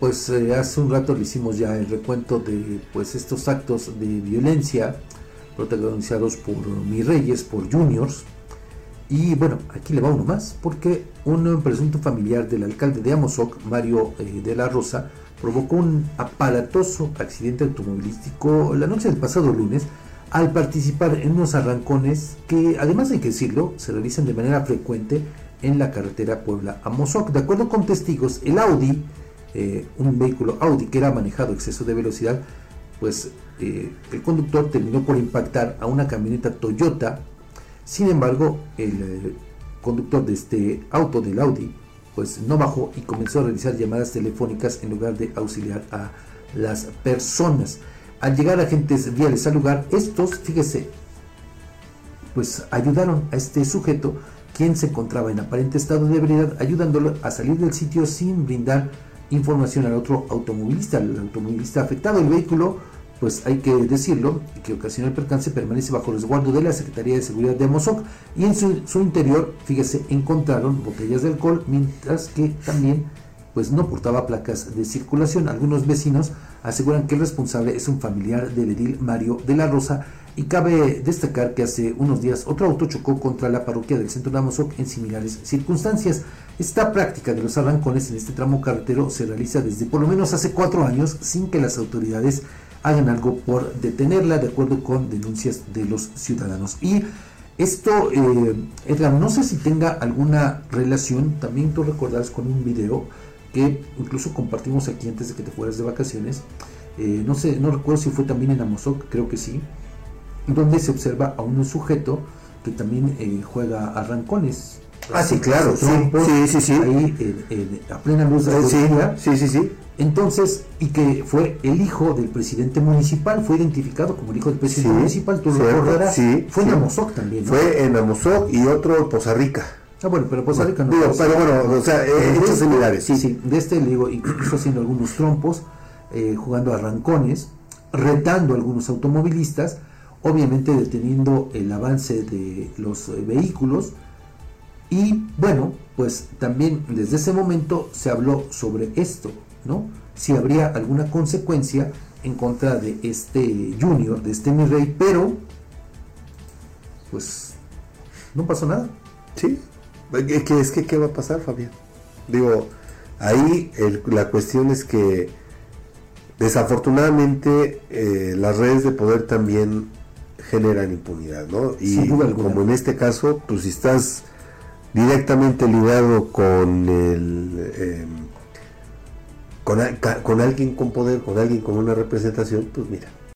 pues eh, hace un rato le hicimos ya el recuento de pues estos actos de violencia protagonizados por mis reyes, por juniors. Y bueno, aquí le va uno más, porque un presunto familiar del alcalde de Amozoc, Mario eh, de la Rosa, provocó un aparatoso accidente automovilístico la noche del pasado lunes al participar en unos arrancones que, además hay que decirlo, se realizan de manera frecuente en la carretera Puebla a Mozoc. De acuerdo con testigos, el Audi, eh, un vehículo Audi que era manejado exceso de velocidad, pues eh, el conductor terminó por impactar a una camioneta Toyota. Sin embargo, el eh, conductor de este auto del Audi, pues no bajó y comenzó a realizar llamadas telefónicas en lugar de auxiliar a las personas. Al llegar agentes viales al lugar, estos, fíjese, pues ayudaron a este sujeto quien se encontraba en aparente estado de ebriedad, ayudándolo a salir del sitio sin brindar información al otro automovilista, al automovilista afectado. El vehículo, pues hay que decirlo, que ocasionó el percance, permanece bajo resguardo de la Secretaría de Seguridad de Mozoc y en su, interior, fíjese, encontraron botellas de alcohol, mientras que también pues no portaba placas de circulación. Algunos vecinos aseguran que el responsable es un familiar del edil Mario de la Rosa y cabe destacar que hace unos días otro auto chocó contra la parroquia del centro de Amozoc en similares circunstancias. Esta práctica de los arrancones en este tramo carretero se realiza desde por lo menos hace cuatro años sin que las autoridades hagan algo por detenerla, de acuerdo con denuncias de los ciudadanos. Y esto, eh, Edgar, no sé si tenga alguna relación, también tú recordarás con un video que incluso compartimos aquí antes de que te fueras de vacaciones. Eh, no sé, no recuerdo si fue también en Amozoc, creo que sí donde se observa a un sujeto que también eh, juega a rancones. Ah, sí, claro, sí, sí, sí, Ahí a plena luz de la sí, sí, sí, Entonces, y que fue el hijo del presidente municipal, fue identificado como el hijo del presidente municipal, tú lo recordarás, fue en Amozoc también. Fue en Amozoc y otro en Poza Rica. Ah, bueno, pero Poza Rica no. Digo, pero bueno, o sea, eh, hechos este, similares. Sí, sí, de este le digo, incluso haciendo algunos trompos, eh, jugando a rancones, retando a algunos automovilistas, obviamente deteniendo el avance de los eh, vehículos y bueno, pues también desde ese momento se habló sobre esto, ¿no? Si habría alguna consecuencia en contra de este junior, de este mi rey, pero pues no pasó nada. Sí, es que, es ¿qué va a pasar, Fabián? Digo, ahí la cuestión es que desafortunadamente eh, las redes de poder también generan impunidad, ¿no? Y como en este caso, pues si estás directamente ligado con el em, con, con alguien con poder, con alguien con una representación, pues mira,